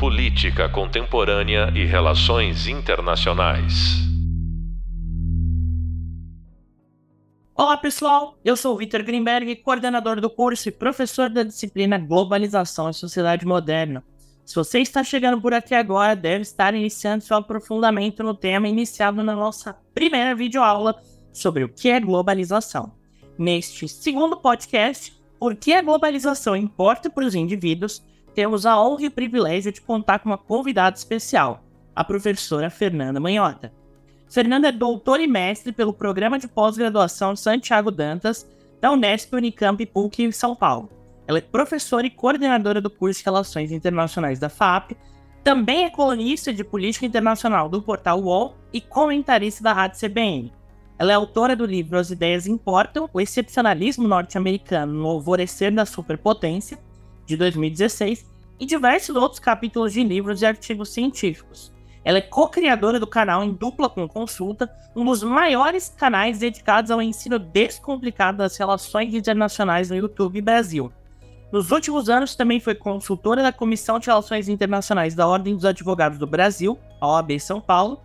Política Contemporânea e Relações Internacionais. Olá pessoal, eu sou Vitor Greenberg, coordenador do curso e professor da disciplina Globalização e Sociedade Moderna. Se você está chegando por aqui agora, deve estar iniciando seu aprofundamento no tema iniciado na nossa primeira videoaula sobre o que é globalização. Neste segundo podcast, Por que a globalização importa para os indivíduos, temos a honra e o privilégio de contar com uma convidada especial, a professora Fernanda Manhota. Fernanda é doutora e mestre pelo Programa de Pós-Graduação Santiago Dantas, da Unesp Unicamp PUC em São Paulo. Ela é professora e coordenadora do curso de Relações Internacionais da FAP, também é colunista de política internacional do portal UOL e comentarista da Rádio CBN. Ela é autora do livro As Ideias Importam, o excepcionalismo norte-americano no alvorecer da superpotência, de 2016, e diversos outros capítulos de livros e artigos científicos. Ela é co-criadora do canal Em Dupla com Consulta, um dos maiores canais dedicados ao ensino descomplicado das relações internacionais no YouTube Brasil. Nos últimos anos, também foi consultora da Comissão de Relações Internacionais da Ordem dos Advogados do Brasil, a OAB São Paulo,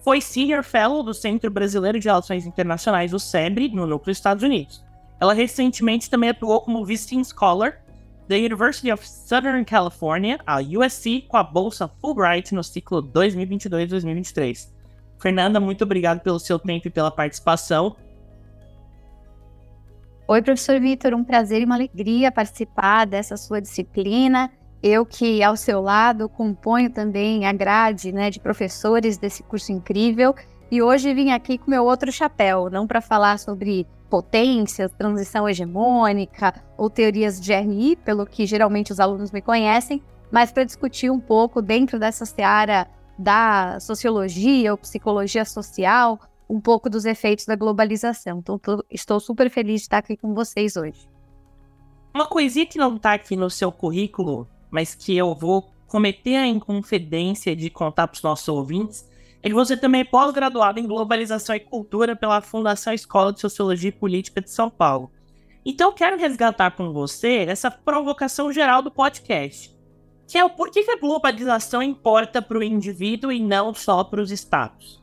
foi Senior Fellow do Centro Brasileiro de Relações Internacionais, o SEBRE, no núcleo Estados Unidos. Ela recentemente também atuou como Visiting Scholar da University of Southern California, a USC, com a bolsa Fulbright no ciclo 2022-2023. Fernanda, muito obrigado pelo seu tempo e pela participação. Oi, professor Vitor, um prazer e uma alegria participar dessa sua disciplina eu que ao seu lado componho também a grade né, de professores desse curso incrível e hoje vim aqui com meu outro chapéu, não para falar sobre potência, transição hegemônica ou teorias de GRI, pelo que geralmente os alunos me conhecem, mas para discutir um pouco dentro dessa seara da sociologia ou psicologia social, um pouco dos efeitos da globalização. Então, tô, estou super feliz de estar aqui com vocês hoje. Uma coisinha que não está aqui no seu currículo mas que eu vou cometer a inconfidência de contar para os nossos ouvintes, que você também é pós-graduado em Globalização e Cultura pela Fundação Escola de Sociologia e Política de São Paulo. Então quero resgatar com você essa provocação geral do podcast, que é o porquê que a globalização importa para o indivíduo e não só para os estados.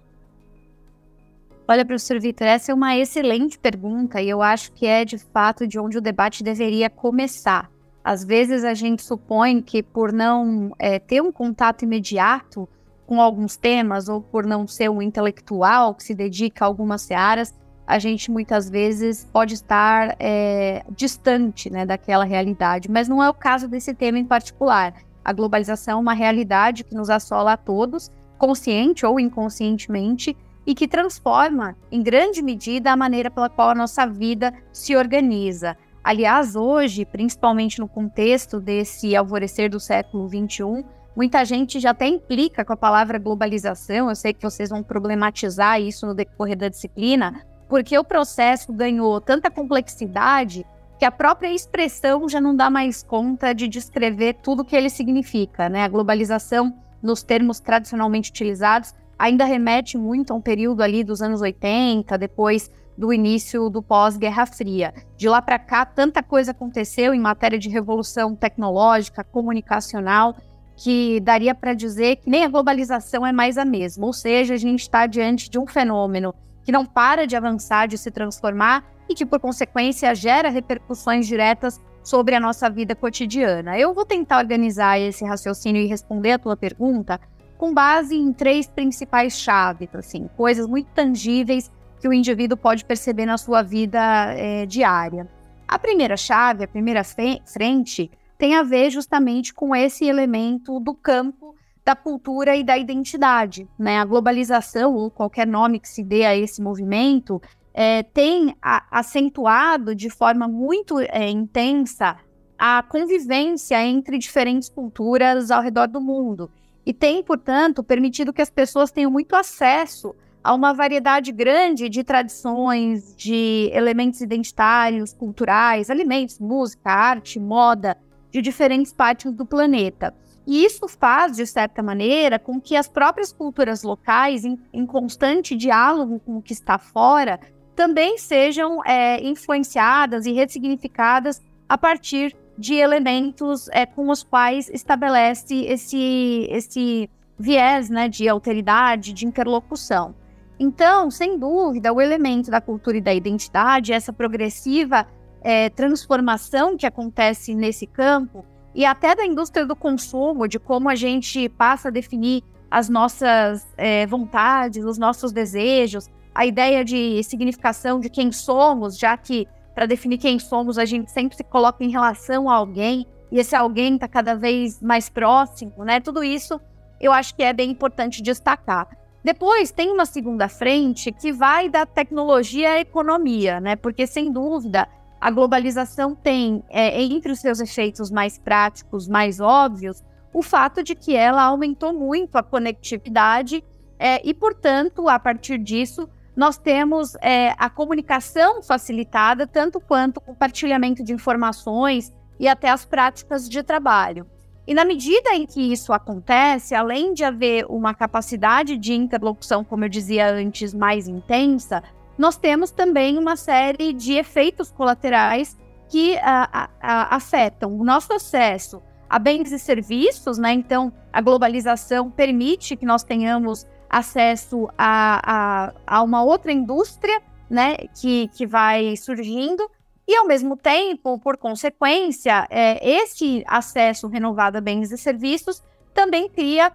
Olha, professor Vitor, essa é uma excelente pergunta e eu acho que é de fato de onde o debate deveria começar. Às vezes a gente supõe que por não é, ter um contato imediato com alguns temas ou por não ser um intelectual que se dedica a algumas searas, a gente muitas vezes pode estar é, distante né, daquela realidade. Mas não é o caso desse tema em particular. A globalização é uma realidade que nos assola a todos, consciente ou inconscientemente, e que transforma, em grande medida, a maneira pela qual a nossa vida se organiza. Aliás, hoje, principalmente no contexto desse alvorecer do século XXI, muita gente já até implica com a palavra globalização. Eu sei que vocês vão problematizar isso no decorrer da disciplina, porque o processo ganhou tanta complexidade que a própria expressão já não dá mais conta de descrever tudo o que ele significa. Né? A globalização, nos termos tradicionalmente utilizados, ainda remete muito a um período ali dos anos 80, depois do início do pós-Guerra Fria. De lá para cá, tanta coisa aconteceu em matéria de revolução tecnológica, comunicacional, que daria para dizer que nem a globalização é mais a mesma. Ou seja, a gente está diante de um fenômeno que não para de avançar, de se transformar e que, por consequência, gera repercussões diretas sobre a nossa vida cotidiana. Eu vou tentar organizar esse raciocínio e responder a tua pergunta com base em três principais chaves, assim, coisas muito tangíveis que o indivíduo pode perceber na sua vida é, diária. A primeira chave, a primeira frente, tem a ver justamente com esse elemento do campo da cultura e da identidade. Né? A globalização, ou qualquer nome que se dê a esse movimento, é, tem a, acentuado de forma muito é, intensa a convivência entre diferentes culturas ao redor do mundo. E tem, portanto, permitido que as pessoas tenham muito acesso a uma variedade grande de tradições, de elementos identitários, culturais, alimentos, música, arte, moda, de diferentes partes do planeta. E isso faz, de certa maneira, com que as próprias culturas locais, em, em constante diálogo com o que está fora, também sejam é, influenciadas e ressignificadas a partir de elementos é, com os quais estabelece esse, esse viés né, de alteridade, de interlocução. Então, sem dúvida, o elemento da cultura e da identidade, essa progressiva é, transformação que acontece nesse campo, e até da indústria do consumo, de como a gente passa a definir as nossas é, vontades, os nossos desejos, a ideia de significação de quem somos, já que para definir quem somos a gente sempre se coloca em relação a alguém, e esse alguém está cada vez mais próximo, né? Tudo isso eu acho que é bem importante destacar. Depois tem uma segunda frente que vai da tecnologia à economia, né? Porque sem dúvida a globalização tem é, entre os seus efeitos mais práticos, mais óbvios, o fato de que ela aumentou muito a conectividade é, e, portanto, a partir disso, nós temos é, a comunicação facilitada, tanto quanto o compartilhamento de informações e até as práticas de trabalho. E na medida em que isso acontece, além de haver uma capacidade de interlocução, como eu dizia antes, mais intensa, nós temos também uma série de efeitos colaterais que a, a, afetam o nosso acesso a bens e serviços, né? Então, a globalização permite que nós tenhamos acesso a, a, a uma outra indústria, né? Que, que vai surgindo e, ao mesmo tempo, por consequência, é, esse acesso renovado a bens e serviços também cria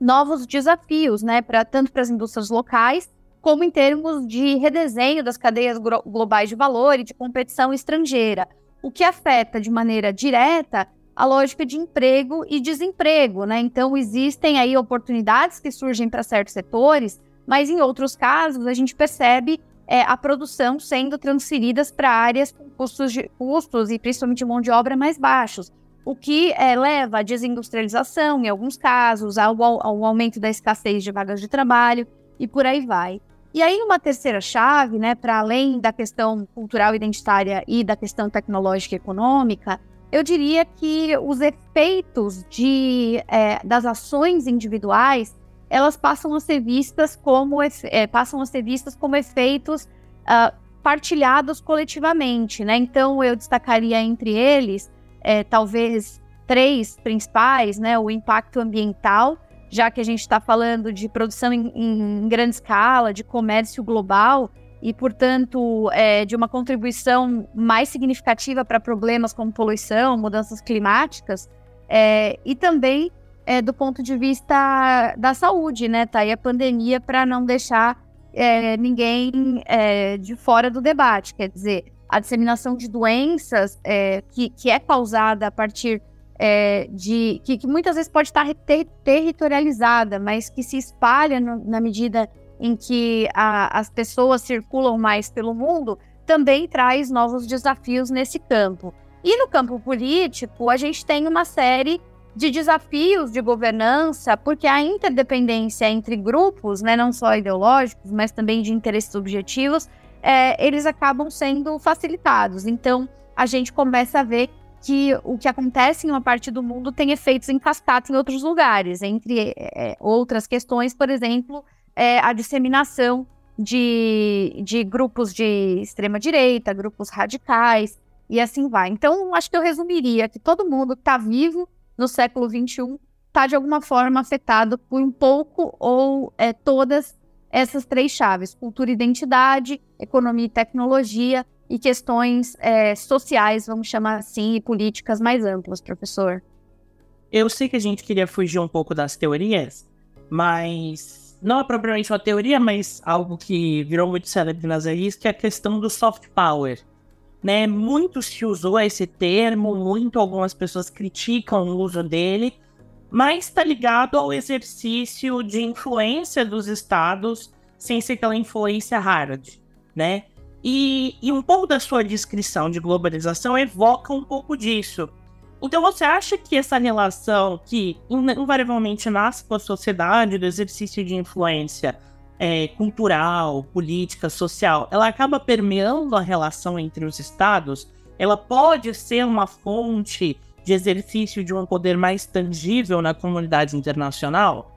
novos desafios, né, pra, tanto para as indústrias locais, como em termos de redesenho das cadeias globais de valor e de competição estrangeira, o que afeta de maneira direta a lógica de emprego e desemprego, né? Então existem aí oportunidades que surgem para certos setores, mas em outros casos a gente percebe é, a produção sendo transferidas para áreas com custos, de, custos e principalmente mão de obra mais baixos, o que é, leva à desindustrialização, em alguns casos, ao, ao aumento da escassez de vagas de trabalho e por aí vai. E aí, uma terceira chave, né, para além da questão cultural identitária e da questão tecnológica e econômica, eu diria que os efeitos de, é, das ações individuais elas passam a ser vistas como, é, passam a ser vistas como efeitos uh, partilhados coletivamente, né? Então eu destacaria entre eles, é, talvez três principais, né? O impacto ambiental, já que a gente está falando de produção em, em, grande escala, de comércio global e, portanto, é, de uma contribuição mais significativa para problemas como poluição, mudanças climáticas, é, e também é, do ponto de vista da saúde, né? Tá aí a pandemia para não deixar é, ninguém é, de fora do debate. Quer dizer, a disseminação de doenças é, que, que é causada a partir é, de. Que, que, muitas vezes pode estar ter, territorializada, mas que se espalha no, na medida em que a, as pessoas circulam mais pelo mundo, também traz novos desafios nesse campo. E no campo político, a gente tem uma série de desafios de governança, porque a interdependência entre grupos, né, não só ideológicos, mas também de interesses objetivos, é, eles acabam sendo facilitados. Então, a gente começa a ver que o que acontece em uma parte do mundo tem efeitos em cascata em outros lugares, entre é, outras questões, por exemplo, é, a disseminação de, de grupos de extrema-direita, grupos radicais, e assim vai. Então, acho que eu resumiria que todo mundo que está vivo no século XXI está de alguma forma afetado por um pouco ou é, todas essas três chaves: cultura e identidade, economia e tecnologia e questões é, sociais, vamos chamar assim, e políticas mais amplas, professor. Eu sei que a gente queria fugir um pouco das teorias, mas não é propriamente uma teoria, mas algo que virou muito célebre nas redes, que é a questão do soft power né? Muito se usou esse termo, muito algumas pessoas criticam o uso dele, mas está ligado ao exercício de influência dos estados sem ser aquela influência hard, né? E, e um pouco da sua descrição de globalização evoca um pouco disso. Então você acha que essa relação que invariavelmente nasce com a sociedade do exercício de influência é, cultural, política, social, ela acaba permeando a relação entre os estados, ela pode ser uma fonte de exercício de um poder mais tangível na comunidade internacional?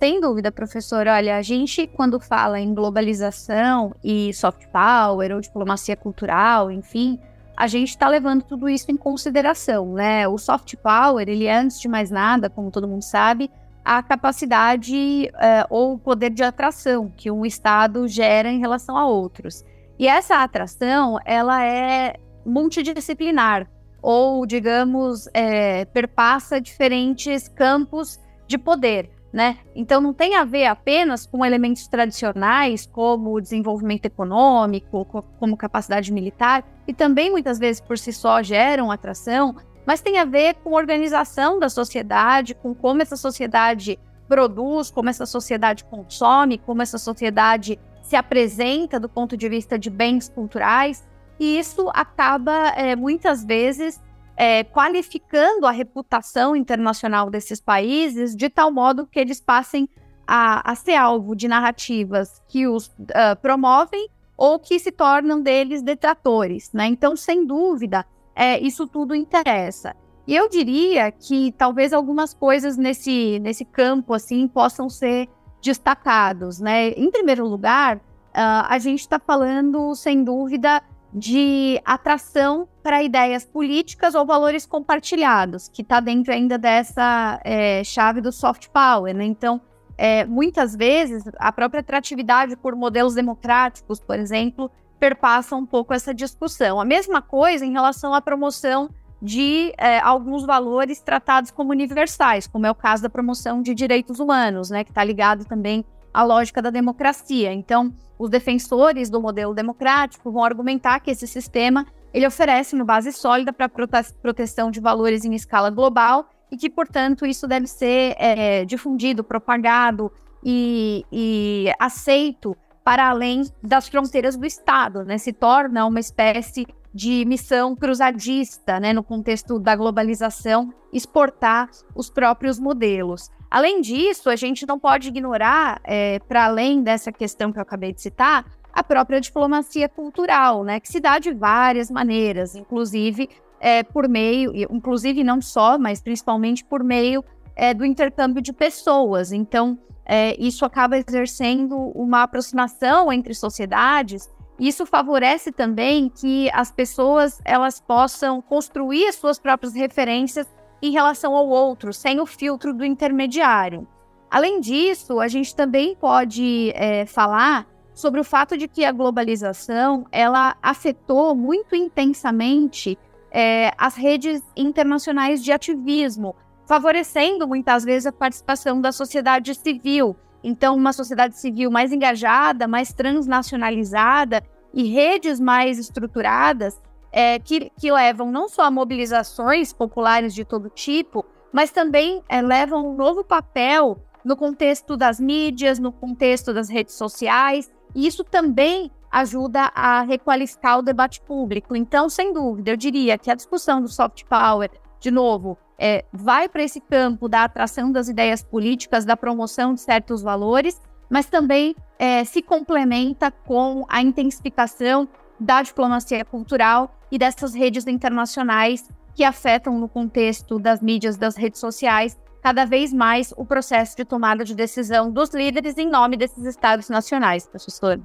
Sem dúvida, professor. Olha, a gente, quando fala em globalização e soft power ou diplomacia cultural, enfim, a gente está levando tudo isso em consideração, né? O soft power, ele é, antes de mais nada, como todo mundo sabe, a capacidade uh, ou o poder de atração que um Estado gera em relação a outros. E essa atração, ela é multidisciplinar, ou, digamos, é, perpassa diferentes campos de poder. Né? Então não tem a ver apenas com elementos tradicionais como desenvolvimento econômico, como capacidade militar, e também muitas vezes por si só geram atração, mas tem a ver com organização da sociedade, com como essa sociedade produz, como essa sociedade consome, como essa sociedade se apresenta do ponto de vista de bens culturais, e isso acaba é, muitas vezes é, qualificando a reputação internacional desses países de tal modo que eles passem a, a ser alvo de narrativas que os uh, promovem ou que se tornam deles detratores, né? Então, sem dúvida, é, isso tudo interessa. E eu diria que talvez algumas coisas nesse, nesse campo assim possam ser destacados, né? Em primeiro lugar, uh, a gente está falando, sem dúvida, de atração para ideias políticas ou valores compartilhados, que está dentro ainda dessa é, chave do soft power. Né? Então, é, muitas vezes, a própria atratividade por modelos democráticos, por exemplo, perpassa um pouco essa discussão. A mesma coisa em relação à promoção de é, alguns valores tratados como universais, como é o caso da promoção de direitos humanos, né, que está ligado também à lógica da democracia. Então, os defensores do modelo democrático vão argumentar que esse sistema ele oferece uma base sólida para prote proteção de valores em escala global e que, portanto, isso deve ser é, difundido, propagado e, e, aceito para além das fronteiras do Estado, né? Se torna uma espécie de missão cruzadista, né? No contexto da globalização, exportar os próprios modelos. Além disso, a gente não pode ignorar, é, para além dessa questão que eu acabei de citar, a própria diplomacia cultural, né, que se dá de várias maneiras, inclusive é, por meio, inclusive não só, mas principalmente por meio é, do intercâmbio de pessoas. Então, é, isso acaba exercendo uma aproximação entre sociedades. Isso favorece também que as pessoas elas possam construir as suas próprias referências em relação ao outro, sem o filtro do intermediário. Além disso, a gente também pode é, falar sobre o fato de que a globalização ela afetou muito intensamente é, as redes internacionais de ativismo, favorecendo muitas vezes a participação da sociedade civil. Então, uma sociedade civil mais engajada, mais transnacionalizada e redes mais estruturadas é, que, que, levam não só a mobilizações populares de todo tipo, mas também é, levam um novo papel no contexto das mídias, no contexto das redes sociais, e isso também ajuda a requalificar o debate público. Então, sem dúvida, eu diria que a discussão do soft power, de novo, é, vai para esse campo da atração das ideias políticas, da promoção de certos valores, mas também é, se complementa com a intensificação da diplomacia cultural e dessas redes internacionais que afetam no contexto das mídias, das redes sociais, cada vez mais o processo de tomada de decisão dos líderes em nome desses estados nacionais, professor.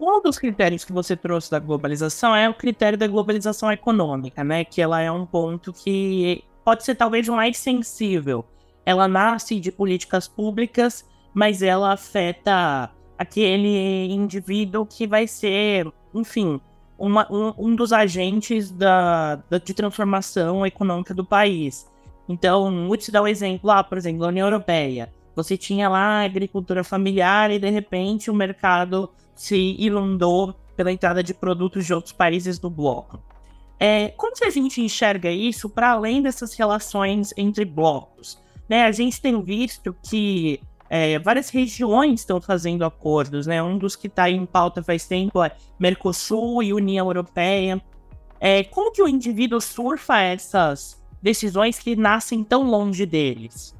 Um dos critérios que você trouxe da globalização é o critério da globalização econômica, né? Que ela é um ponto que pode ser talvez mais sensível. Ela nasce de políticas públicas, mas ela afeta aquele indivíduo que vai ser, enfim, uma, um, um, dos agentes da, da, de transformação econômica do país. Então, vou te dar um exemplo lá, por exemplo, a União Europeia. Você tinha lá a agricultura familiar e de repente o mercado se inundou pela entrada de produtos de outros países do bloco. É, como que a gente enxerga isso para além dessas relações entre blocos? Né, a gente tem visto que é, várias regiões estão fazendo acordos, né? Um dos que está em pauta faz tempo é Mercosul e União Europeia. É, como que o indivíduo surfa essas decisões que nascem tão longe deles?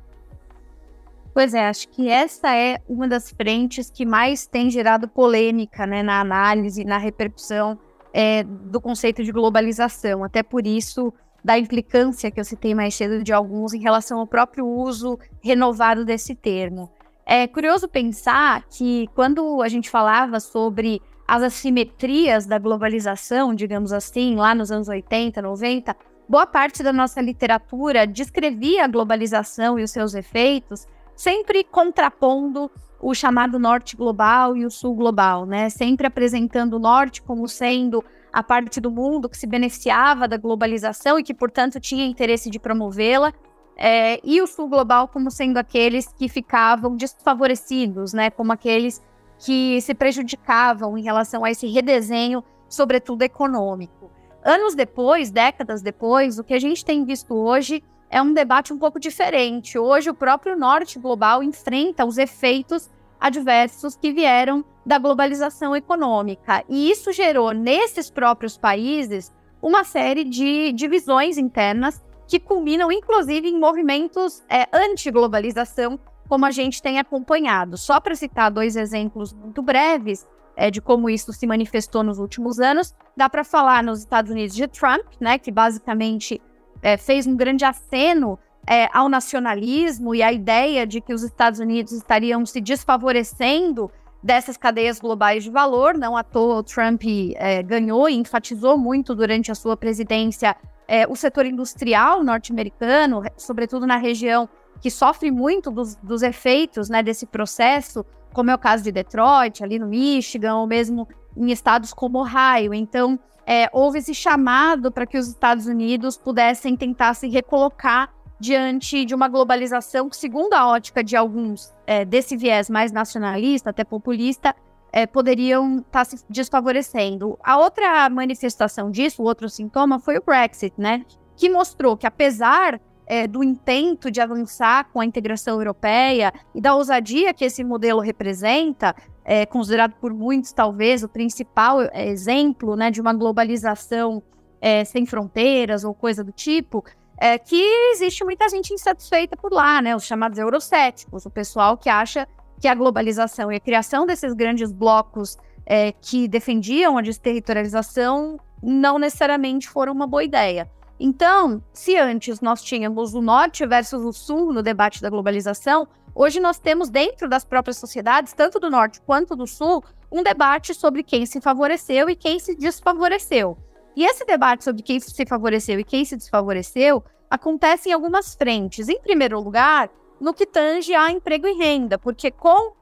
Pois é, acho que essa é uma das frentes que mais tem gerado polêmica né, na análise, na repercussão é, do conceito de globalização. Até por isso, da implicância que eu citei mais cedo de alguns em relação ao próprio uso renovado desse termo. É curioso pensar que quando a gente falava sobre as assimetrias da globalização, digamos assim, lá nos anos 80, 90, boa parte da nossa literatura descrevia a globalização e os seus efeitos, sempre contrapondo o chamado norte global e o sul global, né? Sempre apresentando o norte como sendo a parte do mundo que se beneficiava da globalização e que, portanto, tinha interesse de promovê-la, é, e o sul global como sendo aqueles que ficavam desfavorecidos, né? Como aqueles que se prejudicavam em relação a esse redesenho, sobretudo econômico. Anos depois, décadas depois, o que a gente tem visto hoje é um debate um pouco diferente. Hoje, o próprio norte global enfrenta os efeitos adversos que vieram da globalização econômica. E isso gerou, nesses próprios países, uma série de divisões internas que culminam, inclusive, em movimentos é, anti-globalização como a gente tem acompanhado. Só para citar dois exemplos muito breves é, de como isso se manifestou nos últimos anos, dá para falar nos Estados Unidos de Trump, né, que basicamente é, fez um grande aceno é, ao nacionalismo e à ideia de que os Estados Unidos estariam se desfavorecendo dessas cadeias globais de valor. Não à toa, o Trump é, ganhou e enfatizou muito durante a sua presidência é, o setor industrial norte-americano, sobretudo na região que sofre muito dos, dos efeitos né, desse processo, como é o caso de Detroit, ali no Michigan, ou mesmo em estados como Ohio. Então, é, houve esse chamado para que os Estados Unidos pudessem tentar se recolocar diante de uma globalização que, segundo a ótica de alguns é, desse viés mais nacionalista, até populista, é, poderiam estar tá se desfavorecendo. A outra manifestação disso, o outro sintoma, foi o Brexit, né? Que mostrou que, apesar é, do intento de avançar com a integração europeia e da ousadia que esse modelo representa, é, considerado por muitos talvez o principal é, exemplo né, de uma globalização é, sem fronteiras ou coisa do tipo, é que existe muita gente insatisfeita por lá, né, os chamados eurocéticos, o pessoal que acha que a globalização e a criação desses grandes blocos é, que defendiam a desterritorialização não necessariamente foram uma boa ideia. Então, se antes nós tínhamos o norte versus o sul no debate da globalização, hoje nós temos dentro das próprias sociedades, tanto do norte quanto do sul, um debate sobre quem se favoreceu e quem se desfavoreceu. E esse debate sobre quem se favoreceu e quem se desfavoreceu acontece em algumas frentes. Em primeiro lugar, no que tange a emprego e renda, porque com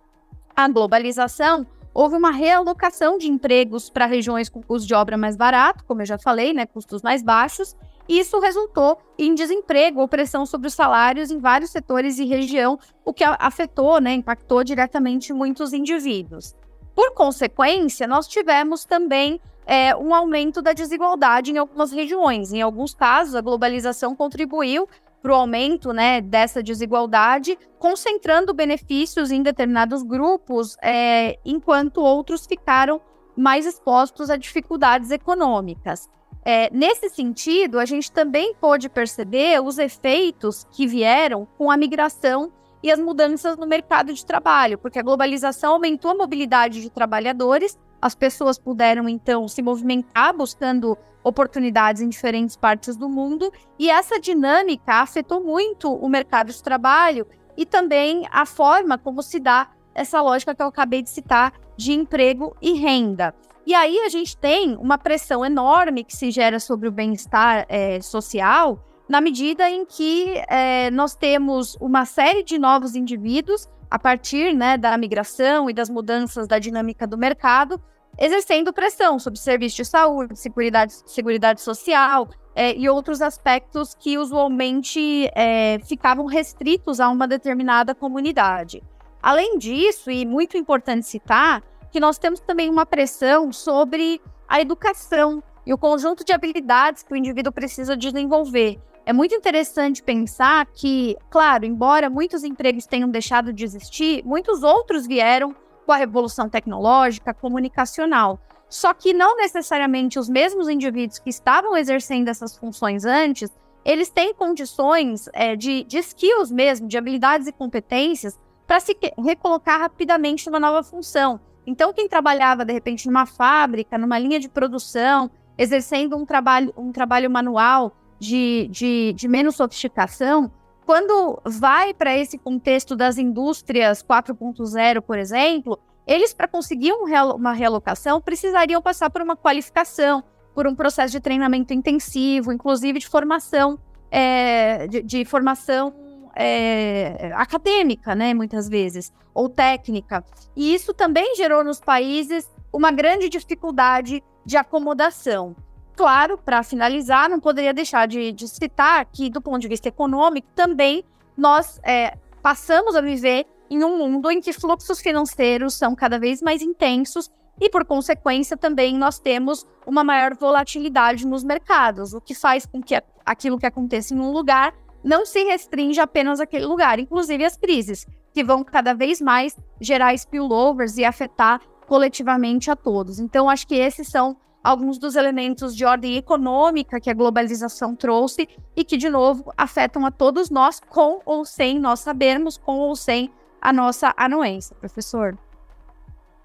a globalização houve uma realocação de empregos para regiões com custo de obra mais barato, como eu já falei, né, custos mais baixos, isso resultou em desemprego ou pressão sobre os salários em vários setores e região, o que afetou, né, impactou diretamente muitos indivíduos. Por consequência, nós tivemos também é, um aumento da desigualdade em algumas regiões. Em alguns casos, a globalização contribuiu para o aumento né, dessa desigualdade, concentrando benefícios em determinados grupos, é, enquanto outros ficaram mais expostos a dificuldades econômicas. É, nesse sentido, a gente também pôde perceber os efeitos que vieram com a migração e as mudanças no mercado de trabalho, porque a globalização aumentou a mobilidade de trabalhadores, as pessoas puderam então se movimentar buscando oportunidades em diferentes partes do mundo, e essa dinâmica afetou muito o mercado de trabalho e também a forma como se dá essa lógica que eu acabei de citar de emprego e renda. E aí a gente tem uma pressão enorme que se gera sobre o bem-estar é, social, na medida em que é, nós temos uma série de novos indivíduos a partir né, da migração e das mudanças da dinâmica do mercado, exercendo pressão sobre serviços de saúde, seguridade, seguridade social é, e outros aspectos que usualmente é, ficavam restritos a uma determinada comunidade. Além disso, e muito importante citar, que nós temos também uma pressão sobre a educação e o conjunto de habilidades que o indivíduo precisa desenvolver. É muito interessante pensar que, claro, embora muitos empregos tenham deixado de existir, muitos outros vieram com a revolução tecnológica, comunicacional. Só que não necessariamente os mesmos indivíduos que estavam exercendo essas funções antes, eles têm condições é, de, de skills mesmo, de habilidades e competências para se recolocar rapidamente numa nova função. Então, quem trabalhava, de repente, numa fábrica, numa linha de produção, exercendo um trabalho, um trabalho manual de, de, de menos sofisticação, quando vai para esse contexto das indústrias 4.0, por exemplo, eles, para conseguir um uma realocação, precisariam passar por uma qualificação, por um processo de treinamento intensivo, inclusive de formação, é, de, de, formação é, acadêmica, né, muitas vezes, ou técnica. E isso também gerou nos países uma grande dificuldade de acomodação. Claro, para finalizar, não poderia deixar de, de, citar que, do ponto de vista econômico, também nós é, passamos a viver em um mundo em que fluxos financeiros são cada vez mais intensos e, por consequência, também nós temos uma maior volatilidade nos mercados, o que faz com que aquilo que aconteça em um lugar não se restringe apenas àquele lugar, inclusive as crises, que vão cada vez mais gerar spillovers e afetar coletivamente a todos. Então, acho que esses são alguns dos elementos de ordem econômica que a globalização trouxe e que, de novo, afetam a todos nós, com ou sem nós sabermos, com ou sem a nossa anuência, professor.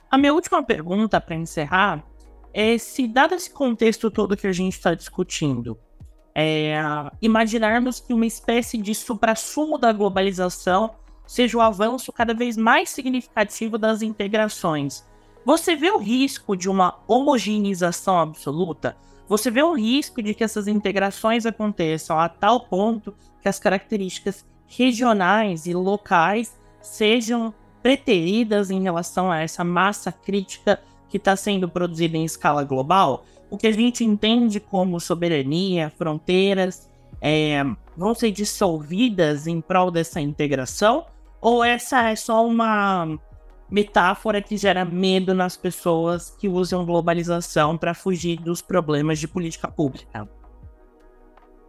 A minha última pergunta para encerrar é se, dado esse contexto todo que a gente está discutindo, é, imaginarmos que uma espécie de suprassumo da globalização seja o avanço cada vez mais significativo das integrações. Você vê o risco de uma homogeneização absoluta? Você vê o risco de que essas integrações aconteçam a tal ponto que as características regionais e locais sejam preteridas em relação a essa massa crítica que está sendo produzida em escala global? O que a gente entende como soberania, fronteiras, é, vão ser dissolvidas em prol dessa integração? Ou essa é só uma metáfora que gera medo nas pessoas que usam globalização para fugir dos problemas de política pública?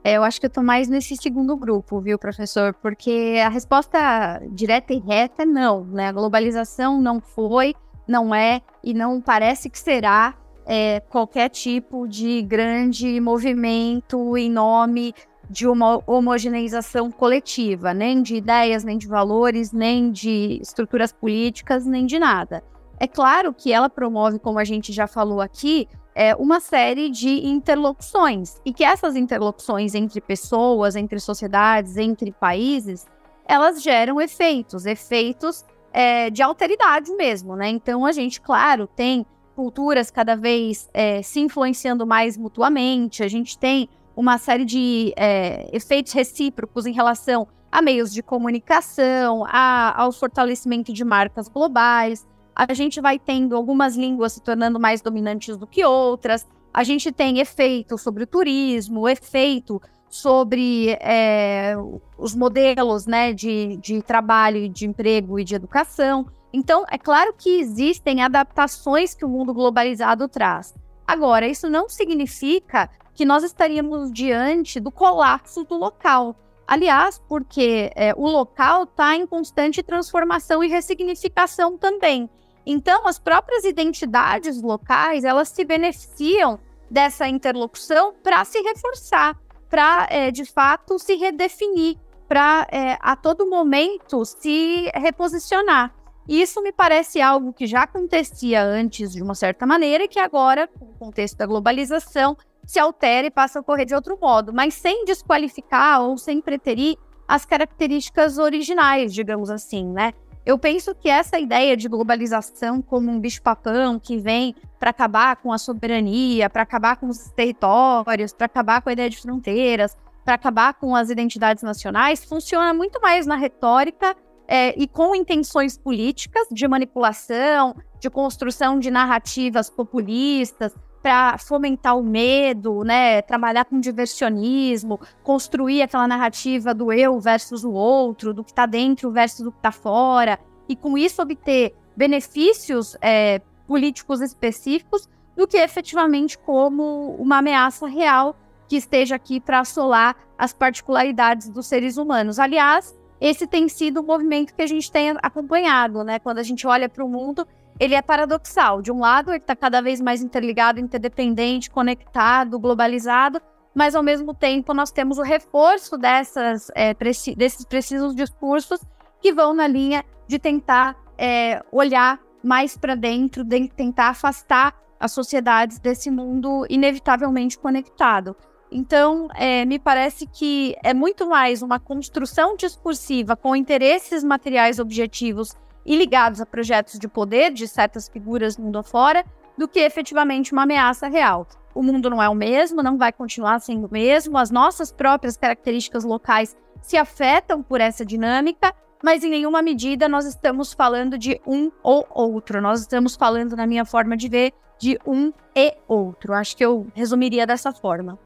É, eu acho que eu tô mais nesse segundo grupo, viu, professor? Porque a resposta direta e reta é não, né? A globalização não foi, não é e não parece que será é, qualquer tipo de grande movimento em nome de uma homogeneização coletiva, nem de ideias, nem de valores, nem de estruturas políticas, nem de nada. É claro que ela promove, como a gente já falou aqui, é, uma série de interlocuções e que essas interlocuções entre pessoas, entre sociedades, entre países, elas geram efeitos, efeitos é, de alteridade mesmo, né? Então a gente, claro, tem culturas cada vez é, se influenciando mais mutuamente, a gente tem uma série de é, efeitos recíprocos em relação a meios de comunicação, a, ao fortalecimento de marcas globais. A gente vai tendo algumas línguas se tornando mais dominantes do que outras. A gente tem efeito sobre o turismo, efeito sobre é, os modelos né, de, de trabalho, de emprego e de educação. Então, é claro que existem adaptações que o mundo globalizado traz. Agora, isso não significa que nós estaríamos diante do colapso do local. Aliás, porque é, o local está em constante transformação e ressignificação também. Então, as próprias identidades locais, elas se beneficiam dessa interlocução para se reforçar, para, é, de fato, se redefinir, para, é, a todo momento, se reposicionar. E isso me parece algo que já acontecia antes de uma certa maneira e que agora, com o contexto da globalização, se altera e passa a ocorrer de outro modo, mas sem desqualificar ou sem preterir as características originais, digamos assim, né? Eu penso que essa ideia de globalização como um bicho-papão que vem para acabar com a soberania, para acabar com os territórios, para acabar com a ideia de fronteiras, para acabar com as identidades nacionais, funciona muito mais na retórica é, e com intenções políticas de manipulação, de construção de narrativas populistas, para fomentar o medo, né? Trabalhar com diversionismo, construir aquela narrativa do eu versus o outro, do que está dentro versus o que está fora, e com isso obter benefícios é, políticos específicos, do que efetivamente como uma ameaça real que esteja aqui para assolar as particularidades dos seres humanos. Aliás, esse tem sido o movimento que a gente tem acompanhado, né? Quando a gente olha para o mundo ele é paradoxal. De um lado, ele está cada vez mais interligado, interdependente, conectado, globalizado, mas ao mesmo tempo nós temos o reforço dessas, é, preci desses precisos discursos que vão na linha de tentar é, olhar mais para dentro, de tentar afastar as sociedades desse mundo inevitavelmente conectado. Então, é, me parece que é muito mais uma construção discursiva com interesses materiais objetivos e ligados a projetos de poder de certas figuras mundo afora, do que efetivamente uma ameaça real. O mundo não é o mesmo, não vai continuar sendo o mesmo, as nossas próprias características locais se afetam por essa dinâmica, mas em nenhuma medida nós estamos falando de um ou outro, nós estamos falando, na minha forma de ver, de um e outro. Acho que eu resumiria dessa forma.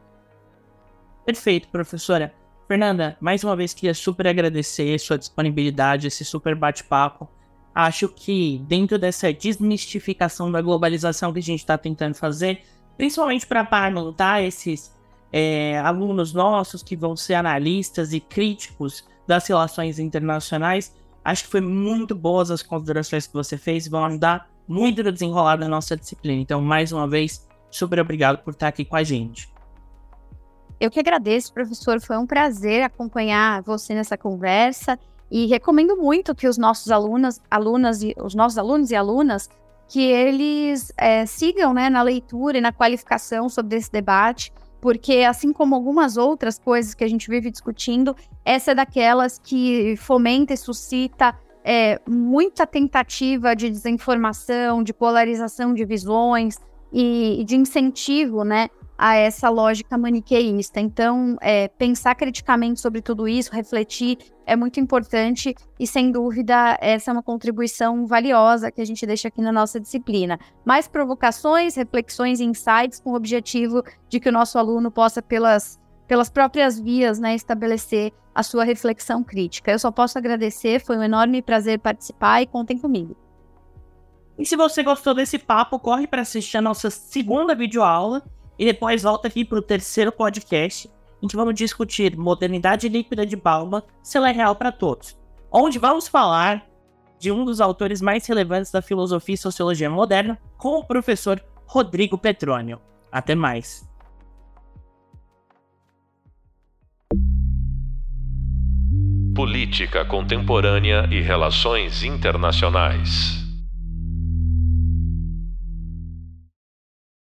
Perfeito, professora. Fernanda, mais uma vez queria super agradecer sua disponibilidade, esse super bate-papo. Acho que dentro dessa desmistificação da globalização que a gente está tentando fazer, principalmente para parlamentar esses é, alunos nossos que vão ser analistas e críticos das relações internacionais, acho que foi muito boas as considerações que você fez, vão ajudar muito no desenrolar da nossa disciplina. Então, mais uma vez, super obrigado por estar aqui com a gente. Eu que agradeço, professor. Foi um prazer acompanhar você nessa conversa e recomendo muito que os nossos alunos, alunas e os nossos alunos e alunas que eles é, sigam né, na leitura e na qualificação sobre esse debate, porque assim como algumas outras coisas que a gente vive discutindo, essa é daquelas que fomenta e suscita é, muita tentativa de desinformação, de polarização de visões e, e de incentivo, né, a essa lógica maniqueísta. Então, é, pensar criticamente sobre tudo isso, refletir, é muito importante e, sem dúvida, essa é uma contribuição valiosa que a gente deixa aqui na nossa disciplina. Mais provocações, reflexões e insights com o objetivo de que o nosso aluno possa, pelas, pelas próprias vias, né, estabelecer a sua reflexão crítica. Eu só posso agradecer, foi um enorme prazer participar e contem comigo. E se você gostou desse papo, corre para assistir a nossa segunda videoaula e depois volta aqui para o terceiro podcast, em que vamos discutir modernidade líquida de Balma, se ela é real para todos. Onde vamos falar de um dos autores mais relevantes da filosofia e sociologia moderna, com o professor Rodrigo Petrônio. Até mais. Política Contemporânea e Relações Internacionais.